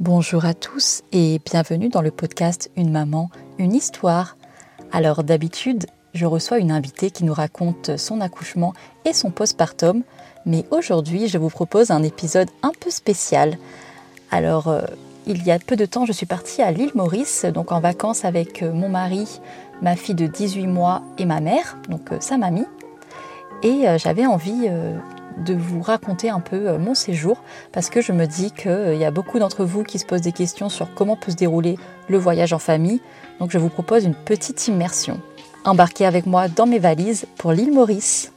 Bonjour à tous et bienvenue dans le podcast Une maman, une histoire. Alors d'habitude, je reçois une invitée qui nous raconte son accouchement et son postpartum, mais aujourd'hui je vous propose un épisode un peu spécial. Alors euh, il y a peu de temps, je suis partie à l'île Maurice, donc en vacances avec euh, mon mari, ma fille de 18 mois et ma mère, donc euh, sa mamie. Et j'avais envie de vous raconter un peu mon séjour parce que je me dis qu'il y a beaucoup d'entre vous qui se posent des questions sur comment peut se dérouler le voyage en famille. Donc je vous propose une petite immersion. Embarquez avec moi dans mes valises pour l'île Maurice.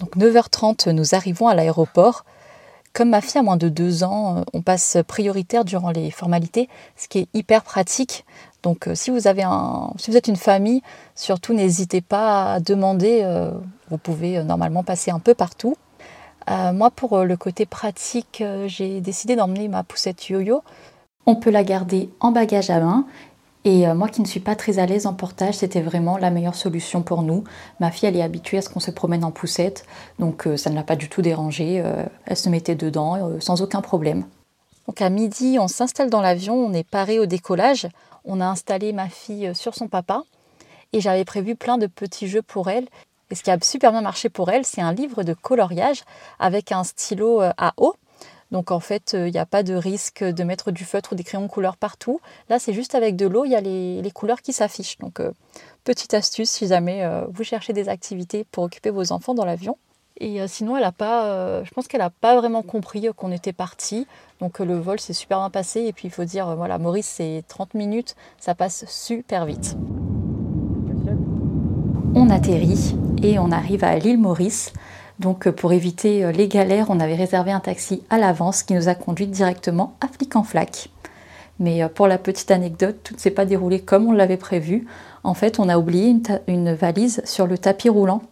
Donc 9h30, nous arrivons à l'aéroport. Comme ma fille a moins de 2 ans, euh, on passe prioritaire durant les formalités, ce qui est hyper pratique. Donc euh, si vous, avez êtes une famille, surtout n'hésitez pas à demander. Euh, vous pouvez normalement passer un peu partout. Moi, pour le côté pratique, j'ai décidé d'emmener ma poussette yo-yo. On peut la garder en bagage à main et euh, moi qui ne suis pas très à l'aise en portage, c'était vraiment la meilleure solution pour nous. Ma fille, elle est habituée à ce qu'on se promène en poussette, donc euh, ça ne l'a pas du tout dérangée. Euh, elle se mettait dedans sans aucun problème. Donc à midi, on s'installe dans l'avion, on est paré au décollage. On a installé ma fille sur son papa et j'avais prévu plein de petits jeux pour elle. Et ce qui a super bien marché pour elle, c'est un livre de coloriage avec un stylo à eau donc en fait, il euh, n'y a pas de risque de mettre du feutre ou des crayons de couleur partout. Là, c'est juste avec de l'eau, il y a les, couleurs qui s'affichent. Donc euh, petite astuce si jamais euh, vous cherchez des activités pour occuper vos enfants dans l'avion. Et sinon, elle a pas, je pense qu'elle n'a pas vraiment compris qu'on était parti. Donc le vol s'est super bien passé. Et puis il faut dire, voilà, Maurice, c'est 30 minutes, ça passe super vite. On atterrit et on arrive à l'île Maurice. Donc euh, pour éviter euh, les galères, on avait réservé un taxi à l'avance qui nous a conduit directement à Flic en Flac. Mais euh, pour la petite anecdote, tout ne s'est pas déroulé comme on l'avait prévu. En fait, on a oublié une, valise sur le tapis roulant.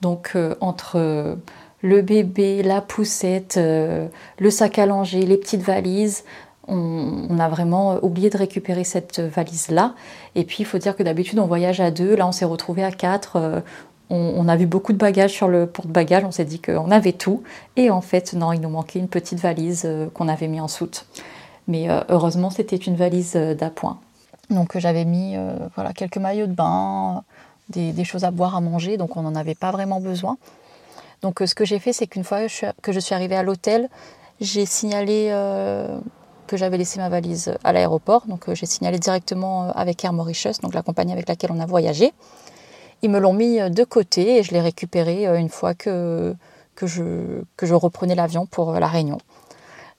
Donc entre le bébé, la poussette, le sac à langer, les petites valises, on, a vraiment oublié de récupérer cette valise-là. Et puis, il faut dire que d'habitude, on voyage à deux. Là, on s'est retrouvé à quatre on, a vu beaucoup de bagages sur le porte-bagages, on s'est dit qu'on avait tout. Et en fait, non, il nous manquait une petite valise euh, qu'on avait mis en soute. Mais euh, heureusement, c'était une valise euh, d'appoint. Donc j'avais mis voilà, quelques maillots de bain, des, choses à boire, à manger, donc on n'en avait pas vraiment besoin. Donc ce que j'ai fait, c'est qu'une fois que je suis arrivée à l'hôtel, j'ai signalé que j'avais laissé ma valise à l'aéroport. Donc j'ai signalé directement avec Air Mauritius, donc la compagnie avec laquelle on a voyagé. Ils me l'ont mis euh, de côté et je l'ai récupéré euh, une fois que, que, je, que je reprenais l'avion pour euh, la Réunion.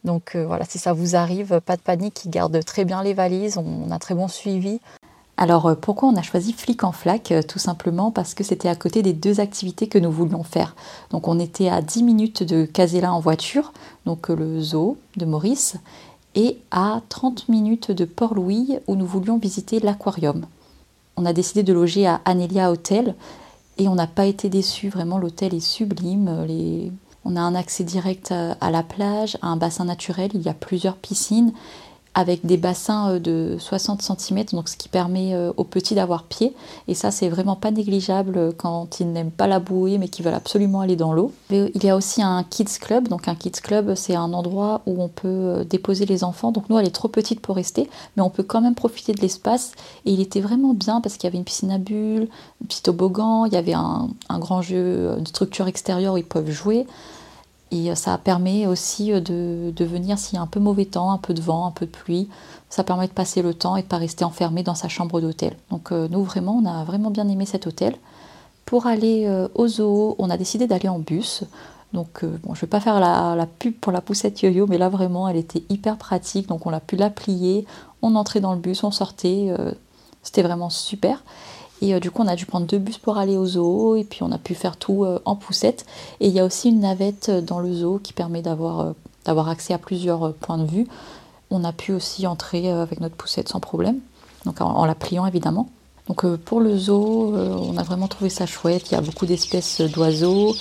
Donc voilà, si ça vous arrive, pas de panique, ils gardent très bien les valises, on a très bon suivi. Alors pourquoi on a choisi Flic en Flac Tout simplement parce que c'était à côté des deux activités que nous voulions faire. Donc on était à 10 minutes de Casella en voiture, donc le zoo de Maurice, et à 30 minutes de Port-Louis où nous voulions visiter l'aquarium on a décidé de loger à Anelia Hotel et on n'a pas été déçus. Vraiment, l'hôtel est sublime. On a un accès direct à la plage, à un bassin naturel. Il y a plusieurs piscines avec des bassins euh, de 60 cm, donc ce qui permet euh, aux petits d'avoir pied. Et ça, c'est vraiment pas négligeable quand ils n'aiment pas la bouée mais qu'ils veulent absolument aller dans l'eau. Il y a aussi un kids club. Donc un kids club, c'est un endroit où on peut euh, déposer les enfants. Donc nous, elle est trop petite pour rester, mais on peut quand même profiter de l'espace. Et il était vraiment bien parce qu'il y avait une piscine à bulles, un petit toboggan, il y avait un, un grand jeu de structure extérieure où ils peuvent jouer. Et euh, ça permet aussi euh, de, venir s'il y a un peu mauvais temps, un peu de vent, un peu de pluie. Ça permet de passer le temps et de ne pas rester enfermé dans sa chambre d'hôtel. Donc euh, nous vraiment, on a vraiment bien aimé cet hôtel. Pour aller au zoo, on a décidé d'aller en bus. Donc je ne vais pas faire la, pub pour la poussette yo-yo, mais là vraiment, elle était hyper pratique. Donc on a pu la plier, on entrait dans le bus, on sortait. C'était vraiment super. Et euh, du coup, on a dû prendre deux bus pour aller au zoo et puis on a pu faire tout euh, en poussette. Et il y a aussi une navette euh, dans le zoo qui permet d'avoir accès à plusieurs points de vue. On a pu aussi entrer avec notre poussette sans problème, donc en, la pliant évidemment. Donc pour le zoo, on a vraiment trouvé ça chouette. Il y a beaucoup d'espèces d'oiseaux,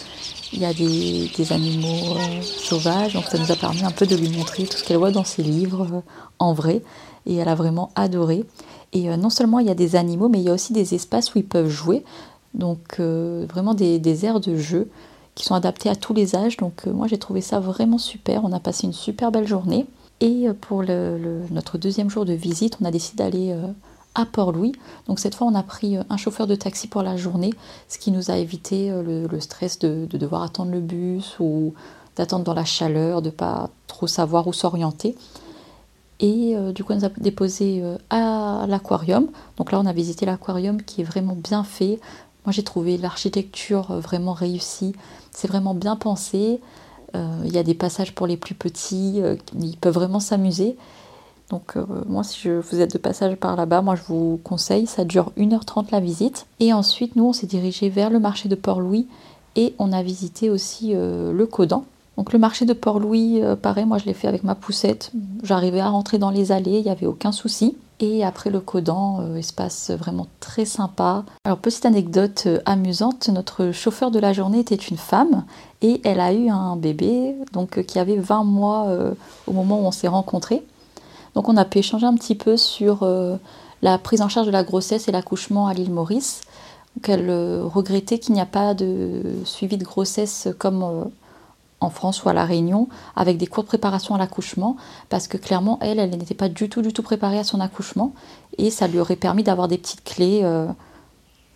il y a des, des animaux sauvages, donc ça nous a permis un peu de lui montrer tout ce qu'elle voit dans ses livres en vrai. Et elle a vraiment adoré. Et euh, non seulement il y a des animaux, mais il y a aussi des espaces où ils peuvent jouer. Donc euh, vraiment des, des, aires de jeu qui sont adaptées à tous les âges. Donc euh, moi j'ai trouvé ça vraiment super. On a passé une super belle journée. Et pour notre deuxième jour de visite, on a décidé d'aller à Port-Louis. Donc cette fois, on a pris un chauffeur de taxi pour la journée, ce qui nous a évité le, stress de, de, devoir attendre le bus ou d'attendre dans la chaleur, de pas trop savoir où s'orienter. Et euh, du coup, on nous a déposé euh, à l'aquarium. Donc là, on a visité l'aquarium qui est vraiment bien fait. Moi, j'ai trouvé l'architecture euh, vraiment réussie. C'est vraiment bien pensé. Il y a des passages pour les plus petits. ils peuvent vraiment s'amuser. Donc moi, si je, vous êtes de passage par là-bas, moi, je vous conseille. Ça dure 1h30 la visite. Et ensuite, nous, on s'est dirigé vers le marché de Port-Louis. Et on a visité aussi le Codan. Donc le marché de Port-Louis, euh, pareil, moi je l'ai fait avec ma poussette. J'arrivais à rentrer dans les allées, il n'y avait aucun souci. Et après le Codan, euh, espace vraiment très sympa. Alors petite anecdote euh, amusante, notre chauffeur de la journée était une femme et elle a eu un bébé donc qui avait 20 mois au moment où on s'est rencontrés. Donc on a pu échanger un petit peu sur la prise en charge de la grossesse et l'accouchement à l'île Maurice. Donc elle regrettait qu'il n'y a pas de suivi de grossesse comme en France ou à La Réunion avec des cours de préparation à l'accouchement parce que clairement elle, elle n'était pas du tout du tout préparée à son accouchement et ça lui aurait permis d'avoir des petites clés euh,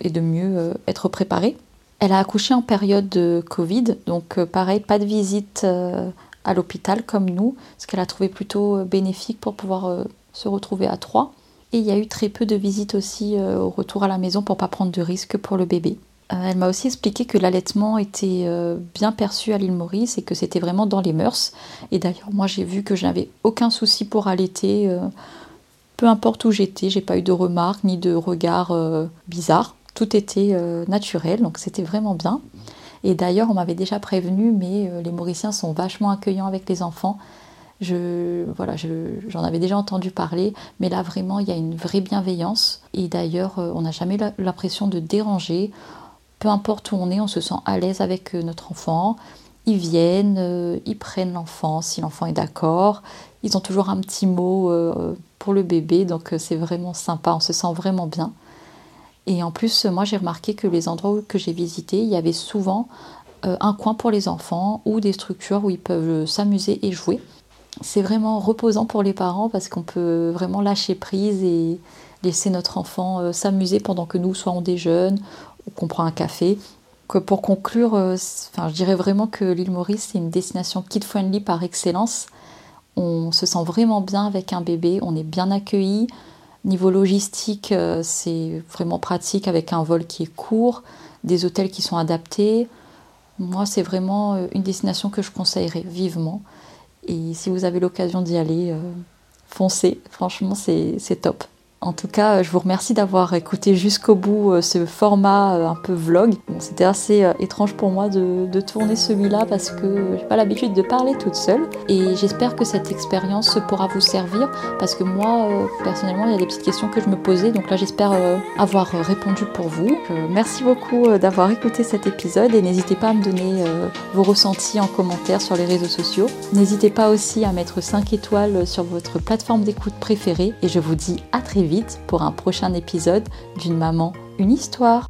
et de mieux euh, être préparée. Elle a accouché en période de Covid, donc euh, pareil, pas de visite à l'hôpital comme nous, ce qu'elle a trouvé plutôt bénéfique pour pouvoir se retrouver à trois. Et il y a eu très peu de visites aussi au retour à la maison pour pas prendre de risques pour le bébé. Euh, elle m'a aussi expliqué que l'allaitement était euh, bien perçu à l'île Maurice et que c'était vraiment dans les mœurs. Et d'ailleurs, moi j'ai vu que je n'avais aucun souci pour allaiter, euh, peu importe où j'étais, j'ai pas eu de remarques ni de regards bizarres. Tout était naturel, donc c'était vraiment bien. Et d'ailleurs, on m'avait déjà prévenu, mais les Mauriciens sont vachement accueillants avec les enfants. Je, voilà, j'en avais déjà entendu parler, mais là vraiment, il y a une vraie bienveillance. Et d'ailleurs, on n'a jamais l'impression de déranger peu importe où on est, on se sent à l'aise avec euh, notre enfant. Ils viennent, euh, ils prennent l'enfant si l'enfant est d'accord. Ils ont toujours un petit mot euh, pour le bébé, donc c'est vraiment sympa, on se sent vraiment bien. Et en plus, moi j'ai remarqué que les endroits que j'ai visités, il y avait souvent un coin pour les enfants ou des structures où ils peuvent s'amuser et jouer. C'est vraiment reposant pour les parents parce qu'on peut vraiment lâcher prise et laisser notre enfant s'amuser pendant que nous, soit on déjeune qu'on prend un café. Que pour conclure, euh, enfin, je dirais vraiment que l'île Maurice c'est une destination kid-friendly par excellence. On se sent vraiment bien avec un bébé, on est bien accueilli. Niveau logistique, euh, c'est vraiment pratique avec un vol qui est court, des hôtels qui sont adaptés. Moi, c'est vraiment euh, une destination que je conseillerais vivement. Et si vous avez l'occasion d'y aller, foncez. Franchement, c'est top. En tout cas, je vous remercie d'avoir écouté jusqu'au bout euh, ce format euh, un peu vlog. C'était assez euh, étrange pour moi de, tourner celui-là parce que j'ai pas l'habitude de parler toute seule. Et j'espère que cette expérience pourra vous servir parce que moi, personnellement, il y a des petites questions que je me posais. Donc là, j'espère avoir répondu pour vous. Merci beaucoup d'avoir écouté cet épisode et n'hésitez pas à me donner vos ressentis en commentaire sur les réseaux sociaux. N'hésitez pas aussi à mettre 5 étoiles sur votre plateforme d'écoute préférée et je vous dis à très pour un prochain épisode d'une maman, une histoire.